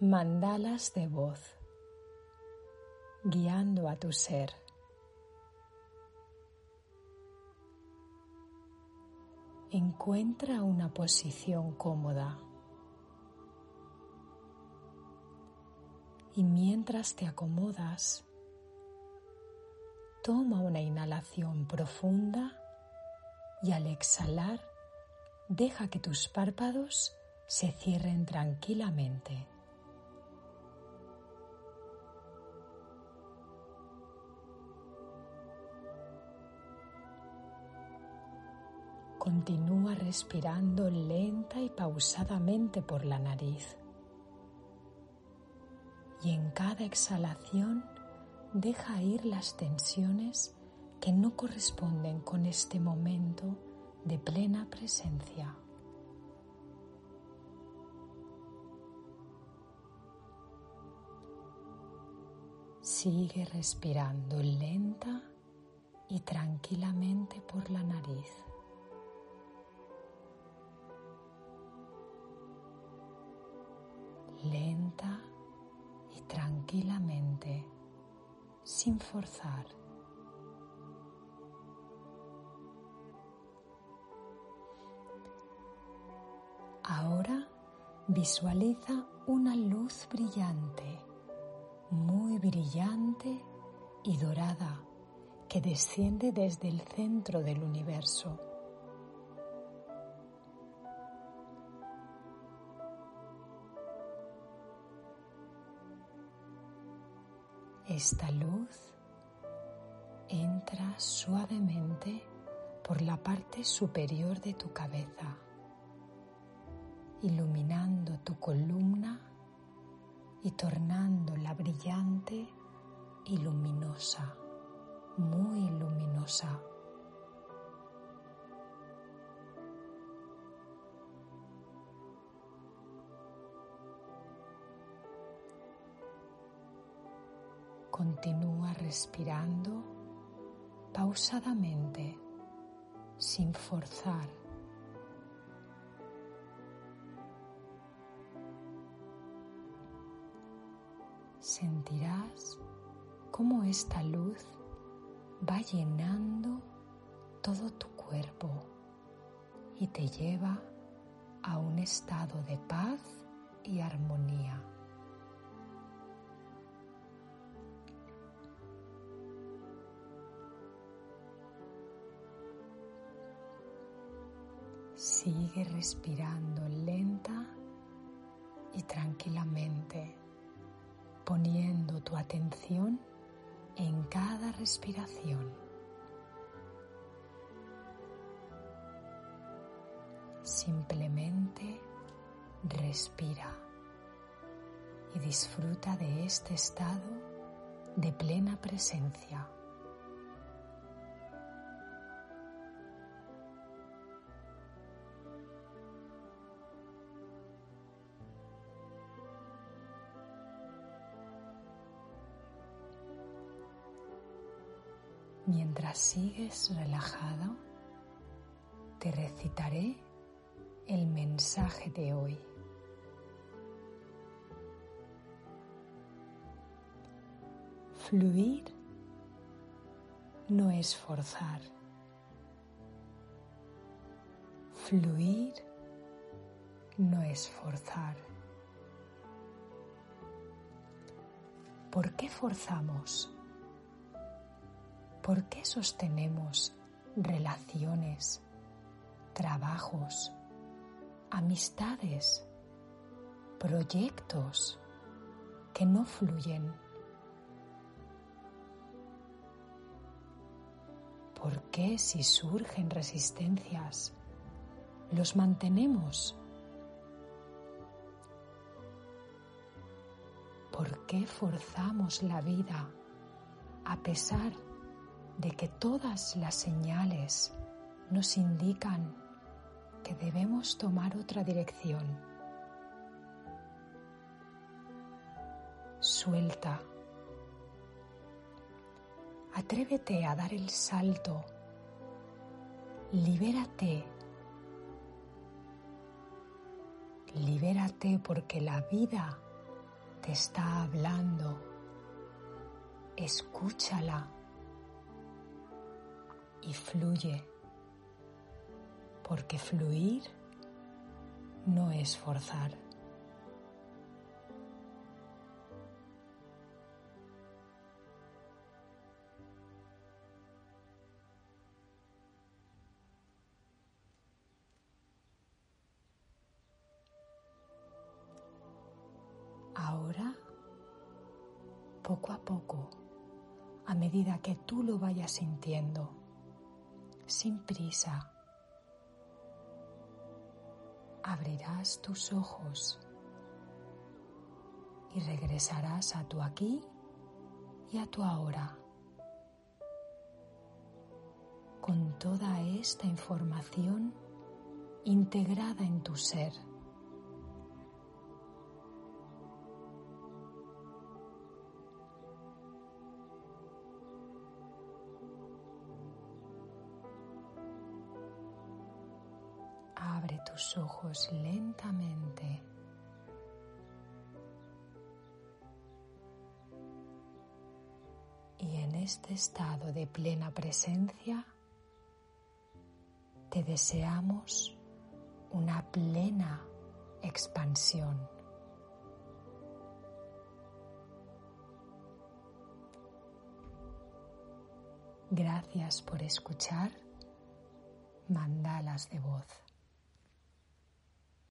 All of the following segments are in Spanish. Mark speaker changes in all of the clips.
Speaker 1: Mandalas de voz, guiando a tu ser. Encuentra una posición cómoda. Y mientras te acomodas, toma una inhalación profunda y al exhalar, deja que tus párpados se cierren tranquilamente. Continúa respirando lenta y pausadamente por la nariz. Y en cada exhalación deja ir las tensiones que no corresponden con este momento de plena presencia. Sigue respirando lenta y tranquilamente por la nariz. Sin forzar. Ahora visualiza una luz brillante, muy brillante y dorada, que desciende desde el centro del universo. Esta luz entra suavemente por la parte superior de tu cabeza, iluminando tu columna y tornándola brillante y luminosa, muy luminosa. Continúa respirando pausadamente, sin forzar. Sentirás cómo esta luz va llenando todo tu cuerpo y te lleva a un estado de paz y armonía. Sigue respirando lenta y tranquilamente, poniendo tu atención en cada respiración. Simplemente respira y disfruta de este estado de plena presencia. Mientras sigues relajado, te recitaré el mensaje de hoy. Fluir no es forzar. Fluir no es forzar. ¿Por qué forzamos? ¿Por qué sostenemos relaciones, trabajos, amistades, proyectos que no fluyen? ¿Por qué si surgen resistencias los mantenemos? ¿Por qué forzamos la vida a pesar de que todas las señales nos indican que debemos tomar otra dirección. Suelta. Atrévete a dar el salto. Libérate. Libérate porque la vida te está hablando. Escúchala y fluye, porque fluir no es forzar. Ahora, poco a poco, a medida que tú lo vayas sintiendo, sin prisa, abrirás tus ojos y regresarás a tu aquí y a tu ahora con toda esta información integrada en tu ser. Tus ojos lentamente. Y en este estado de plena presencia te deseamos una plena expansión. Gracias por escuchar Mandalas de Voz.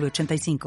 Speaker 2: 906985.